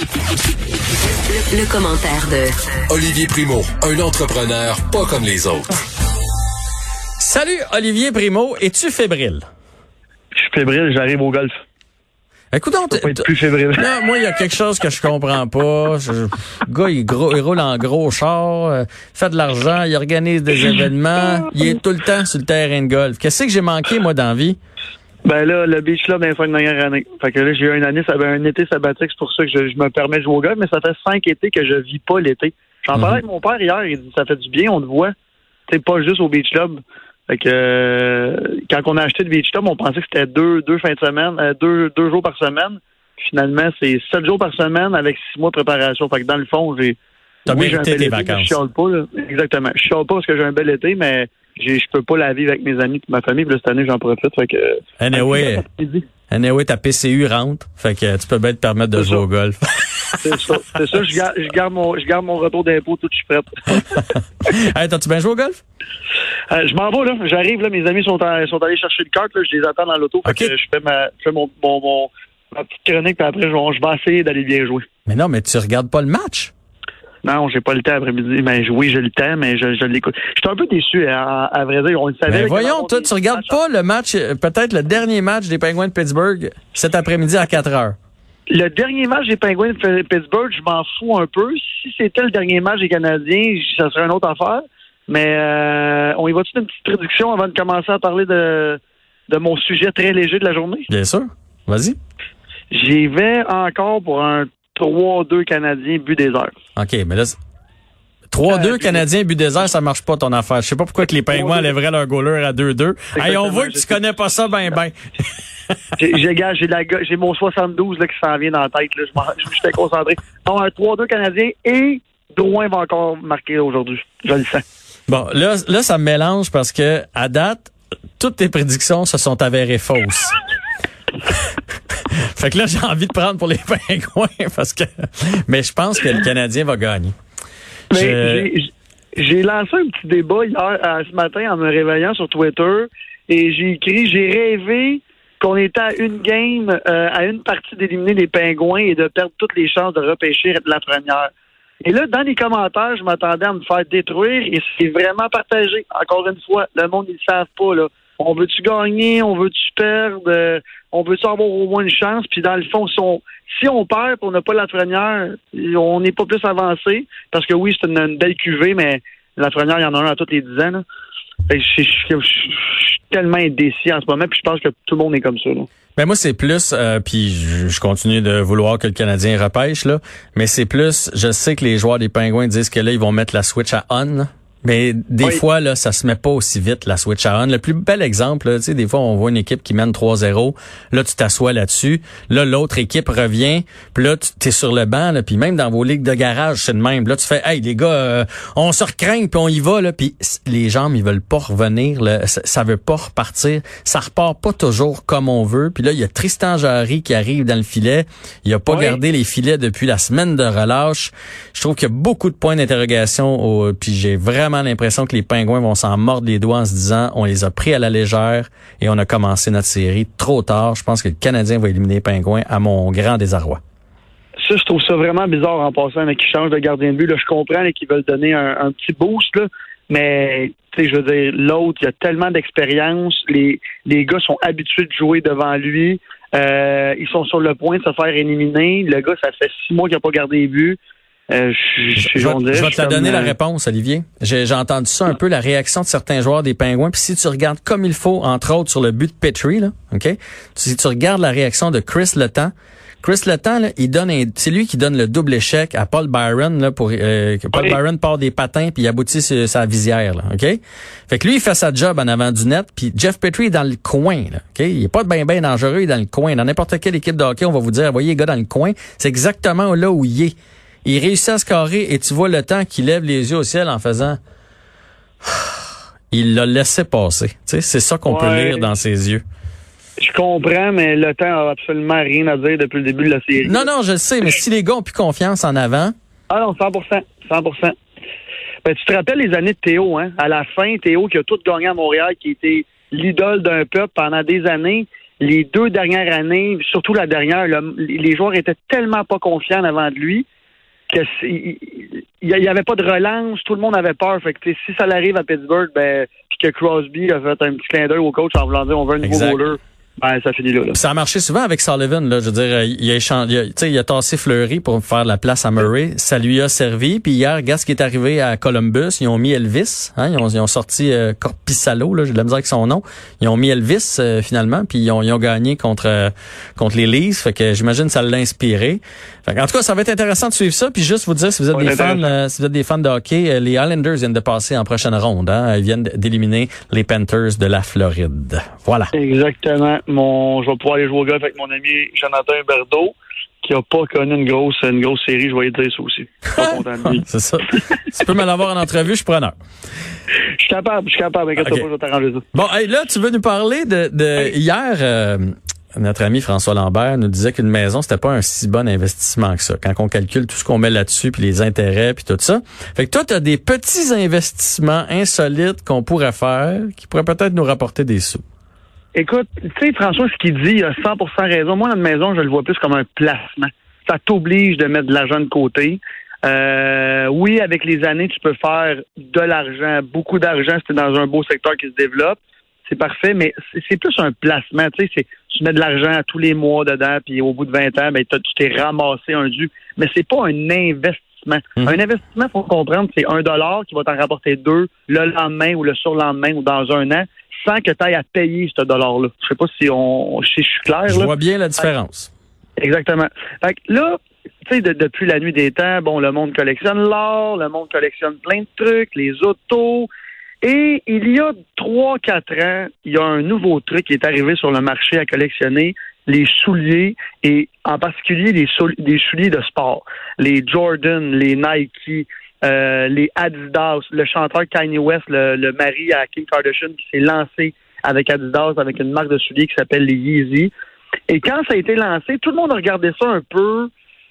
Le, commentaire de Olivier Primo, un entrepreneur pas comme les autres. Salut Olivier Primo, es-tu fébrile? Je suis fébrile, j'arrive au golf. Écoute, fébrile. Non, moi, il y a quelque chose que je comprends pas. Je- le gars, il, gros- il roule en gros char, euh, fait de l'argent, il organise des événements, il est tout le temps sur le terrain de golf. Qu'est-ce que j'ai manqué, moi, dans la vie? Ben là, le beach club dans les cinq dernières années. Fait que là, j'ai eu une année, ça avait un été sabbatique, c'est pour ça que je, je me permets de jouer au golf, mais ça fait cinq étés que je vis pas l'été. J'en parlais avec mon père hier, il dit ça fait du bien, on te voit. C'est pas juste au beach club. Fait que euh, quand on a acheté le beach club, on pensait que c'était deux, deux fins de semaine, euh, deux, deux jours par semaine. Finalement, c'est sept jours par semaine avec six mois de préparation. Fait que dans le fond, j'ai T'as oui, mérité tes vacances. Je chiale pas, là. Exactement. Je chiale pas parce que j'ai un bel été, mais je peux pas la vivre avec mes amis et ma famille. Puis là, cette année, j'en profite. Fait que. Anyway, anyway, ta PCU rentre, fait que tu peux bien te permettre de jouer ça. au golf. C'est ça. C'est ça. Je garde, je garde mon, je garde mon retour d'impôt tout de suite prête. hey, t'as-tu bien joué au golf? Euh, je m'en vais, là. J'arrive, là. Mes amis sont, sont allés chercher le cart, là. Je les attends dans l'auto. Fait que je fais ma, je fais mon, mon, mon- ma petite chronique, puis après, je, je vais essayer d'aller bien jouer. Mais non, mais tu regardes pas le match. Non, j'ai pas le temps après-midi. Mais oui, j'ai le temps, mais je, je l'écoute. J'étais un peu déçu, à, à vrai dire. On le savait. Mais Ben voyons, toi, tu regardes pas le match, euh, peut-être le dernier match des Penguins de Pittsburgh cet après-midi à 4 heures. Le dernier match des Penguins de Pittsburgh, je m'en fous un peu. Si c'était le dernier match des Canadiens, ça serait une autre affaire. Mais euh, on y va-tu une petite prédiction avant de commencer à parler de, de mon sujet très léger de la journée? Bien sûr. Vas-y. J'y vais encore pour un 3-2 Canadien but des heures. OK, mais là, c'est- 3-2 Euh, Canadiens, but désert, ça marche pas ton affaire. Je sais pas pourquoi que les Pingouins enlèveraient leur goaler à 2-2. Hey, on voit que tu connais pas ça ben ben. J'ai mon 72 là, qui s'en vient dans la tête. Là. Je J'étais concentré. Non, un 3-2 Canadien et Drouin va encore marquer aujourd'hui. Je le sens. Bon, là, là, ça me mélange parce que, à date, toutes tes prédictions se sont avérées fausses. fait que là, j'ai envie de prendre pour les Pingouins parce que, mais je pense que le Canadien va gagner. Mais Je- j'ai- lancé un petit débat hier, euh, ce matin en me réveillant sur Twitter et j'ai écrit j'ai rêvé qu'on était à une game, euh, à une partie d'éliminer les pingouins et de perdre toutes les chances de repêcher de la première. Et là, dans les commentaires, je m'attendais à me faire détruire et c'est vraiment partagé. Encore une fois, le monde, ils le savent pas, là. On veut-tu gagner? On veut-tu perdre? Euh, on veut-tu avoir au moins une chance? Puis dans le fond, si on, si on perd et on n'a pas la première, on n'est pas plus avancé. Parce que oui, c'est une, belle cuvée, mais la première, il y en a un à toutes les dix Je suis tellement indécis en ce moment, puis je pense que tout le monde est comme ça. là. Ben moi c'est plus euh, puis je, je continue de vouloir que le Canadien repêche là, mais c'est plus je sais que les joueurs des Pingouins disent que là ils vont mettre la switch à on. Mais des Oui. fois là, ça se met pas aussi vite la switch à on. Le plus bel exemple, là, tu sais, des fois on voit une équipe qui mène 3-0, là tu t'assois là-dessus, là l'autre équipe revient, puis là tu es sur le banc, là, puis même dans vos ligues de garage c'est le même. Là tu fais, hey les gars, euh, on se recraigne puis on y va là, puis les jambes ils veulent pas revenir, là, ça, ça veut pas repartir, ça repart pas toujours comme on veut. Puis là il y a Tristan Jarry qui arrive dans le filet, il a pas Oui. gardé les filets depuis la semaine de relâche. Je trouve qu'il y a beaucoup de points d'interrogation, au- puis j'ai vraiment l'impression que les Pingouins vont s'en mordre les doigts en se disant on les a pris à la légère et on a commencé notre série trop tard. Je pense que le Canadien va éliminer les Pingouins à mon grand désarroi. Ça, je trouve ça vraiment bizarre en passant, là, qu'ils changent de gardien de but. Là, je comprends qu'ils veulent donner un, petit boost, là, mais je veux dire, l'autre, il a tellement d'expérience. Les, les gars sont habitués de jouer devant lui. Euh, ils sont sur le point de se faire éliminer. Le gars, ça fait six mois qu'il n'a pas gardé les buts. Euh, je, je, Je, je vais, je te la donner la réponse, Olivier. J'ai entendu ça un peu, la réaction de certains joueurs des Pingouins. Puis si tu regardes comme il faut, entre autres sur le but de Petrie, là, ok, si tu regardes la réaction de Chris Letang, Chris Letang, là, il donne, un- c'est lui qui donne le double échec à Paul Byron là pour euh, que Paul Oui. Byron part des patins puis il aboutit sur sa visière, là, ok? Fait que lui il fait sa job en avant du net, puis Jeff Petrie est dans le coin, là, ok? Il est pas bien bien dangereux, il est dans le coin. Dans n'importe quelle équipe de hockey, on va vous dire, voyez les gars dans le coin, c'est exactement là où il est. Il réussit à se carrer et tu vois le temps qu'il lève les yeux au ciel en faisant. Il l'a laissé passer. Tu sais, c'est ça qu'on peut lire dans ses yeux. Je comprends, mais le temps a absolument rien à dire depuis le début de la série. Non, non, je le sais, mais si les gars ont plus confiance en avant, Ah non, 100 100 ben, Tu te rappelles les années de Théo, hein? À la fin, Théo qui a tout gagné à Montréal, qui était l'idole d'un peuple pendant des années. les deux dernières années, surtout la dernière, les joueurs étaient tellement pas confiants avant de lui que il n'y avait pas de relance, tout le monde avait peur. Fait que si ça arrive à Pittsburgh, ben puis que Crosby a fait un petit clin d'œil au coach en voulant dire on veut un nouveau goaler. Ben, ça finit là, Ça a marché souvent avec Sullivan. Là, je veux dire, il a, échangé, il a, il a tassé Fleury pour faire la place à Murray. Ça lui a servi. Puis hier, regarde ce qui est arrivé à Columbus. Ils ont mis Elvis. Hein, ils, ont, ils ont sorti euh, Corpissalo. Là, j'ai de la misère avec son nom. Ils ont mis Elvis euh, finalement. Puis ils ont, ils ont gagné contre euh, contre les Leafs. Fait que j'imagine que ça l'a inspiré. Fait en tout cas, ça va être intéressant de suivre ça. Puis juste vous dire, si vous êtes des fans, euh, si vous êtes des fans de hockey, les Islanders viennent de passer en prochaine ronde. Hein. Ils viennent d'éliminer les Panthers de la Floride. Voilà. Exactement. Mon, je vais pouvoir aller jouer au golf avec mon ami Jonathan Berdo qui a pas connu une grosse une grosse série, je vais dire ça aussi. C'est ça. tu peux me l'avoir en entrevue, je suis preneur. Je suis capable, je suis capable, inquiète okay. pas, je vais t'arranger ça. Bon, hey, là, tu veux nous parler de, de hier, euh, notre ami François Lambert nous disait qu'une maison, c'était pas un si bon investissement que ça. Quand on calcule tout ce qu'on met là-dessus, puis les intérêts, puis tout ça. Fait que toi, tu as des petits investissements insolites qu'on pourrait faire, qui pourraient peut-être nous rapporter des sous. Écoute, tu sais, François, ce qu'il dit, il a 100% raison. Moi, notre maison, je le vois plus comme un placement. Ça t'oblige de mettre de l'argent de côté. Euh, oui, avec les années, tu peux faire de l'argent, beaucoup d'argent si tu es dans un beau secteur qui se développe. C'est parfait, mais c'est plus un placement. Tu sais, tu mets de l'argent tous les mois dedans, puis au bout de 20 ans, ben, tu t'es ramassé un dû. Mais c'est pas un investissement. Mmh. Un investissement, faut comprendre, c'est un dollar qui va t'en rapporter deux le lendemain ou le surlendemain ou dans un an sans que tu ailles à payer ce dollar-là. Je sais pas si on si je suis clair. Je vois bien la différence. Exactement. Fait que là, tu sais, depuis la nuit des temps, bon, le monde collectionne l'or, le monde collectionne plein de trucs, les autos. Et il y a trois, quatre ans, il y a un nouveau truc qui est arrivé sur le marché à collectionner, les souliers et en particulier les, souliers de sport. Les Jordan, les Nike, euh, les Adidas, le chanteur Kanye West, le, mari à Kim Kardashian qui s'est lancé avec Adidas, avec une marque de souliers qui s'appelle les Yeezy. Et quand ça a été lancé, tout le monde a regardé ça un peu,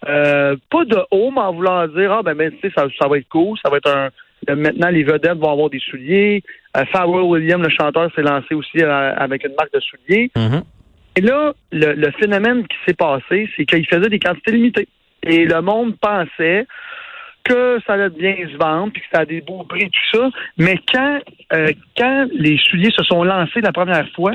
euh, pas de haut, mais en voulant dire, ah ben, ben tu sais, ça, ça va être cool, ça va être un... Maintenant, les vedettes vont avoir des souliers. Euh, Pharrell Williams, le chanteur, s'est lancé aussi avec une marque de souliers. Mm-hmm. Et là, le, le phénomène qui s'est passé, c'est qu'il faisait des quantités limitées. Et le monde pensait que ça allait bien se vendre, puis que ça a des beaux prix, tout ça. Mais quand, euh, quand les souliers se sont lancés la première fois,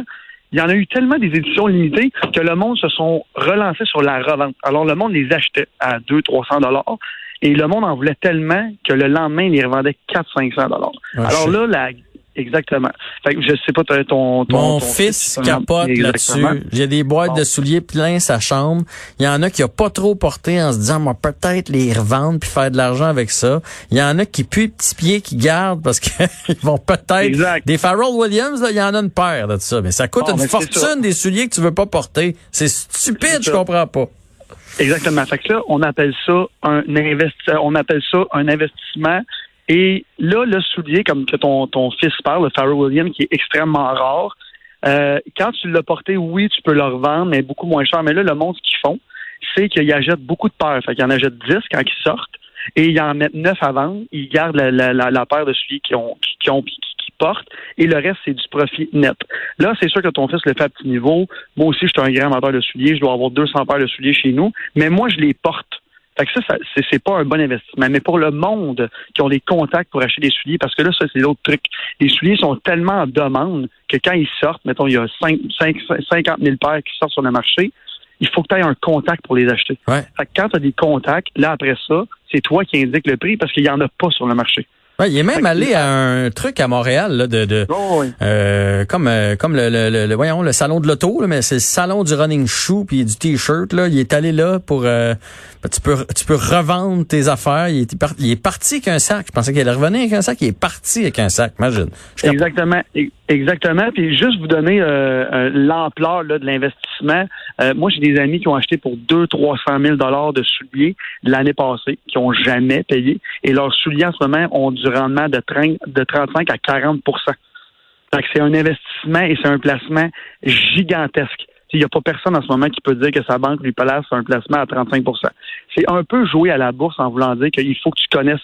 il y en a eu tellement des éditions limitées que le monde se sont relancés sur la revente. Alors, le monde les achetait à 200-300 dollars. Et le monde en voulait tellement que le lendemain, il les revendait 400-500 dollars. Alors là, la Exactement. Fait que je sais pas ton, ton Mon fils capote là-dessus. J'ai des boîtes de souliers plein sa chambre. Il y en a qui a pas trop porté en se disant moi peut-être les revendre puis faire de l'argent avec ça. Il y en a qui puent petits pieds qui gardent parce qu'ils vont peut-être des Pharrell Williams là, il y en a une paire de ça, mais ça coûte une fortune des souliers que tu veux pas porter. C'est stupide, je comprends pas. Exactement. Fait que là, on appelle ça un on appelle ça un investissement et là, le soulier, comme que ton, ton fils parle, le Farrell Williams, qui est extrêmement rare, euh, quand tu l'as porté, oui, tu peux le revendre, mais beaucoup moins cher. Mais là, le monde, ce qu'ils font, c'est qu'ils achètent beaucoup de paires. Fait qu'ils en achètent 10 quand ils sortent et ils en mettent 9 à vendre. Ils gardent la, la, la, paire de souliers qu'ils ont, qui, ont, qui portent et le reste, c'est du profit net. Là, c'est sûr que ton fils le fait à petit niveau. Moi aussi, je suis un grand amateur de souliers. Je dois avoir 200 paires de souliers chez nous. Mais moi, je les porte. Fait que ça, ça c'est pas un bon investissement. Mais pour le monde qui ont les contacts pour acheter des souliers, parce que là, ça, c'est l'autre truc. Les souliers sont tellement en demande que quand ils sortent, mettons, il y a 5, 5, 50 000 paires qui sortent sur le marché, il faut que tu aies un contact pour les acheter. Ouais. Fait que quand tu as des contacts, là, après ça, c'est toi qui indiques le prix parce qu'il y en a pas sur le marché. Ouais, il est même allé à un truc à Montréal là, de, de oh, euh, comme euh, comme le, le, le, voyons le salon de l'auto mais c'est le salon du running shoe puis du t-shirt là. Il est allé là pour euh, ben, tu peux tu peux revendre tes affaires. Il est, il est parti avec un sac. Je pensais qu'il allait revenir avec un sac. Il est parti avec un sac imagine. Exactement exactement. Puis juste vous donner euh, l'ampleur là de l'investissement. Moi j'ai des amis qui ont acheté pour 2 300 000 dollars de souliers l'année passée qui ont jamais payé. Et leurs souliers en ce moment ont du rendement de, 30, de 35 à 40% c'est un investissement et c'est un placement gigantesque. Il n'y a pas personne en ce moment qui peut dire que sa banque lui place un placement à 35% C'est un peu jouer à la bourse en voulant dire qu'il faut que tu connaisses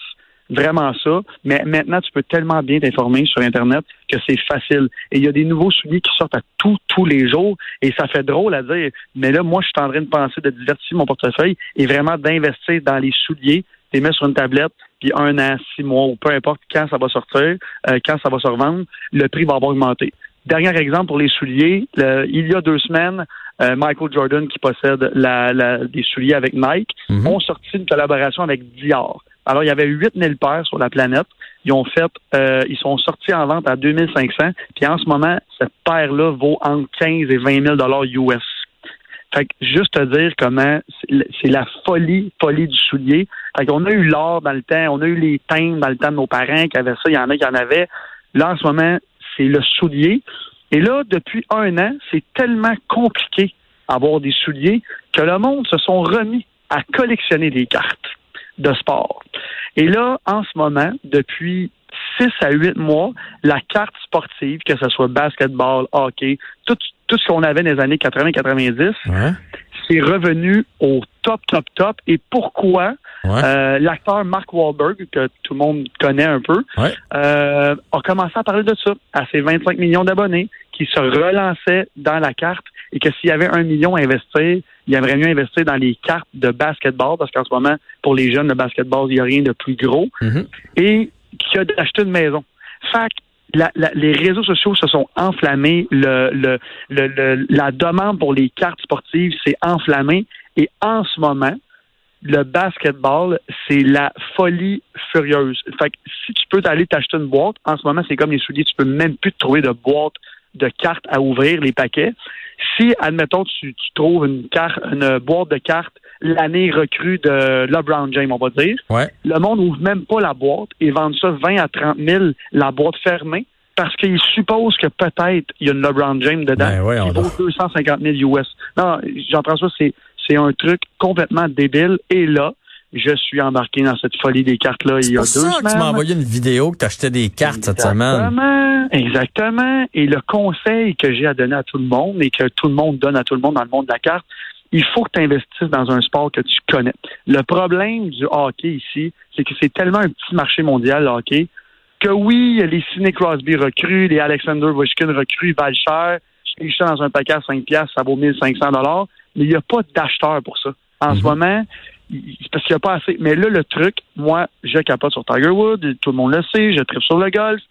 vraiment ça. Mais maintenant, tu peux tellement bien t'informer sur Internet que c'est facile. Et il y a des nouveaux souliers qui sortent à tous, tous les jours. Et ça fait drôle à dire. Mais là, moi, je suis en train de penser de diversifier mon portefeuille et vraiment d'investir dans les souliers, les mettre sur une tablette, puis un an, six mois, ou peu importe quand ça va sortir, euh, quand ça va se revendre, le prix va avoir augmenté. Dernier exemple pour les souliers, il y a deux semaines, euh, Michael Jordan, qui possède la, des souliers avec Nike, mhm. ont sorti une collaboration avec Dior. Alors, il y avait 8000 paires sur la planète. Ils ont fait, euh, ils sont sortis en vente à 2500. Puis en ce moment, cette paire-là vaut entre 15 et 20 000 dollars US. Fait que juste te dire comment c'est la folie, folie du soulier. Fait qu'on a eu l'or dans le temps, on a eu les teintes dans le temps de nos parents qui avaient ça, il y en a qui en avaient. Là, en ce moment, c'est le soulier. Et là, depuis un an, c'est tellement compliqué d'avoir des souliers que le monde se sont remis à collectionner des cartes de sport. Et là, en ce moment, depuis 6 à 8 mois, la carte sportive, que ce soit basketball, hockey, tout, tout ce qu'on avait dans les années 80-90, c'est revenu au top, top, top. Et pourquoi? Euh, l'acteur Mark Wahlberg, que tout le monde connaît un peu, euh, a commencé à parler de ça à ses 25 millions d'abonnés, qui se relançait dans la carte et que s'il y avait un million à investir, il aimerait mieux investir dans les cartes de basketball parce qu'en ce moment, pour les jeunes, le basketball, il n'y a rien de plus gros. Mm-hmm. Et qui a acheté une maison. Fait la, les réseaux sociaux se sont enflammés, le, le, le, la demande pour les cartes sportives s'est enflammée et en ce moment, le basketball, c'est la folie furieuse. Fait que si tu peux aller t'acheter une boîte, en ce moment, c'est comme les souliers, tu peux même plus trouver de boîte de cartes à ouvrir, les paquets. Si, admettons, tu, tu trouves une carte, une boîte de cartes l'année recrue de LeBron James, on va dire, le monde n'ouvre même pas la boîte et vend ça 20 à 30 000 la boîte fermée parce qu'ils supposent que peut-être il y a une LeBron James dedans ben qui vaut 250 000 US. Non, Jean-François, c'est, c'est un truc complètement débile. Et là, je suis embarqué dans cette folie des cartes-là il y a deux ça semaines. tu m'as envoyé une vidéo que tu achetais des cartes cette semaine. Exactement. Et le conseil que j'ai à donner à tout le monde et que tout le monde donne à tout le monde dans le monde de la carte, il faut que tu investisses dans un sport que tu connais. Le problème du hockey ici, c'est que c'est tellement un petit marché mondial, le hockey, que oui, les Sidney Crosby recrues, les Alexander Ovechkin recrues valent cher. Je suis dans un paquet à 5 piastres, ça vaut 1500 dollars, mais il n'y a pas d'acheteurs pour ça. En ce mhm. moment, parce qu'il n'y a pas assez. Mais là, le truc, moi, je capote sur Tiger Woods, tout le monde le sait, je tripe sur le golf.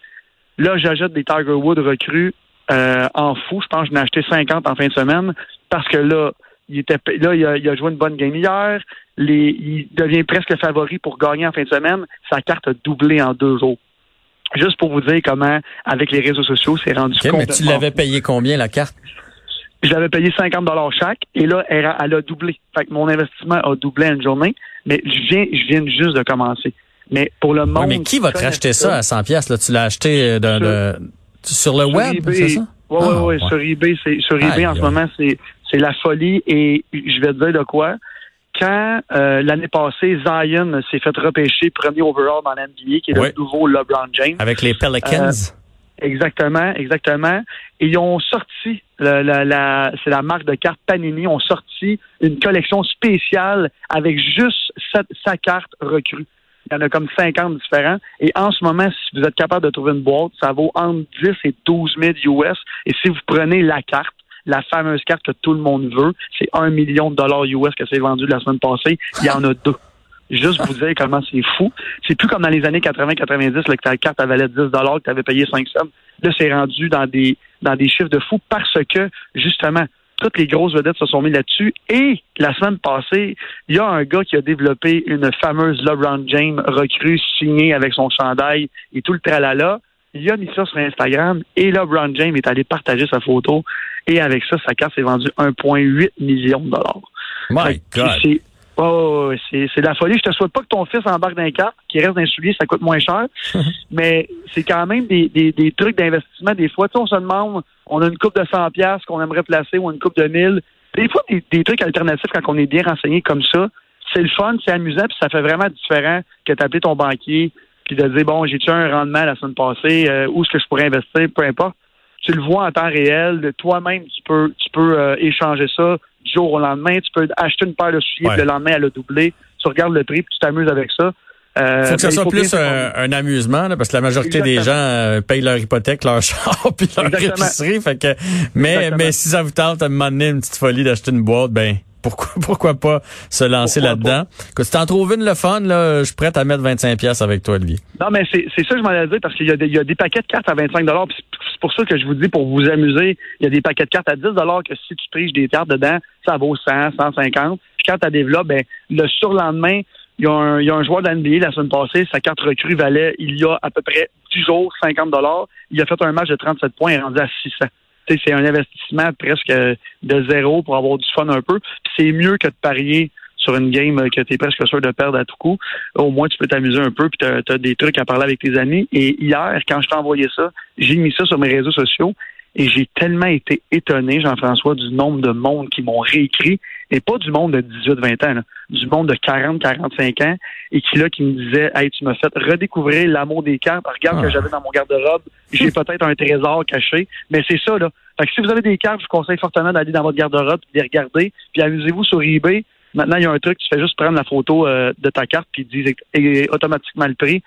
Là, j'achète des Tiger Woods recrues euh, en fou. Je pense que j'en ai acheté 50 en fin de semaine parce que là, il était là, il a, joué une bonne game hier. il devient presque favori pour gagner en fin de semaine. Sa carte a doublé en deux jours. Juste pour vous dire comment, avec les réseaux sociaux, c'est rendu okay, Mais tu l'avais payé combien la carte? Je l'avais payé 50 dollars chaque et là, elle a, elle a, doublé. Fait que mon investissement a doublé en une journée, mais je viens, je viens juste de commencer. Mais pour le moment. mais qui va te racheter ça à 100 pièces là? Tu l'as acheté euh, sur, le web, c'est ça? Oui, oui, oui. Sur eBay, c'est sur eBay en ce moment, c'est c'est la folie. Et je vais te dire de quoi. Quand euh, l'année passée, Zion s'est fait repêcher premier overall dans l'NBA, qui est le nouveau LeBron James. Avec les Pelicans? Euh, exactement, exactement. Et ils ont sorti, la, la, c'est la marque de cartes Panini, ont sorti une collection spéciale avec juste sa, sa carte recrue. Il y en a comme 50 différents. Et en ce moment, si vous êtes capable de trouver une boîte, ça vaut entre 10 et 12 000 US. Et si vous prenez la carte, la fameuse carte que tout le monde veut, c'est un million de dollars US que c'est vendu la semaine passée. Il y en a deux. Juste vous dire comment c'est fou. C'est plus comme dans les années 80-90, que ta carte valait 10 dollars, que tu avais payé 5 cents. Là, c'est rendu dans des, dans des chiffres de fou parce que, justement, toutes les grosses vedettes se sont mis là-dessus. Et la semaine passée, il y a un gars qui a développé une fameuse LeBron James recrue signée avec son chandail et tout le tralala. Il a mis ça sur Instagram et LeBron James est allé partager sa photo et avec ça, sa carte s'est vendue 1,8 million de dollars. My God. Oh, c'est la folie. Je te souhaite pas que ton fils embarque dans un carte, qui reste dans un soulier, ça coûte moins cher. mais c'est quand même des, des, des trucs d'investissement. Des fois, on se demande, on a une coupe de 100 pièces qu'on aimerait placer ou une coupe de 1000. Des fois, des, des trucs alternatifs quand on est bien renseigné comme ça, c'est le fun, c'est amusant, puis ça fait vraiment différent que d'appeler ton banquier puis de dire bon, j'ai-tu un rendement la semaine passée, euh, où est-ce que je pourrais investir, peu importe tu le vois en temps réel. Toi-même, tu peux, tu peux euh, échanger ça du jour au lendemain. Tu peux acheter une paire de souliers, le lendemain, elle a doublé. Tu regardes le prix, puis tu t'amuses avec ça. Euh, faut que ce ben, soit plus un, amusement, parce que la majorité des gens euh, payent leur hypothèque, leur char, puis leur épicerie. Fait que, mais, mais si ça vous tente à me donner une petite folie d'acheter une boîte, ben pourquoi pourquoi pas se lancer là-dedans? Que si t'en trouves une le fun, là, je suis prêt à mettre 25 pièces avec toi, Olivier. Non, mais c'est ça que je m'en ai dit parce qu'il y, a des, il y a des paquets de cartes à 25 C'est pour ça que je vous dis, pour vous amuser, il y a des paquets de cartes à 10 que si tu triches des cartes dedans, ça vaut 100, 150. Puis quand tu développes, ben, le surlendemain, il y, a un, il y a un joueur d'NBA la semaine passée, sa carte recrue valait, il y a à peu près 10 jours, 50 Il a fait un match de 37 points et rendu à 600 c'est un investissement presque de zéro pour avoir du fun un peu. C'est mieux que de parier sur une game que tu es presque sûr de perdre à tout coup. Au moins, tu peux t'amuser un peu, puis tu as, des trucs à parler avec tes amis. Et hier, quand je t'ai envoyé ça, j'ai mis ça sur mes réseaux sociaux et j'ai tellement été étonné, Jean-François, du nombre de monde qui m'ont réécrit, et pas du monde de 18-20 ans, du monde de 40-45 ans, et qui là, qui me disait Hey, tu m'as fait redécouvrir l'amour des cartes. Regarde que ah. j'avais dans mon garde-robe, j'ai peut-être un trésor caché. Mais c'est ça, là. Fait que si vous avez des cartes, je vous conseille fortement d'aller dans votre garde-robe, de les regarder, puis amusez-vous sur eBay. Maintenant, il y a un truc, tu fais juste prendre la photo euh, de ta carte, puis il dit automatiquement le prix.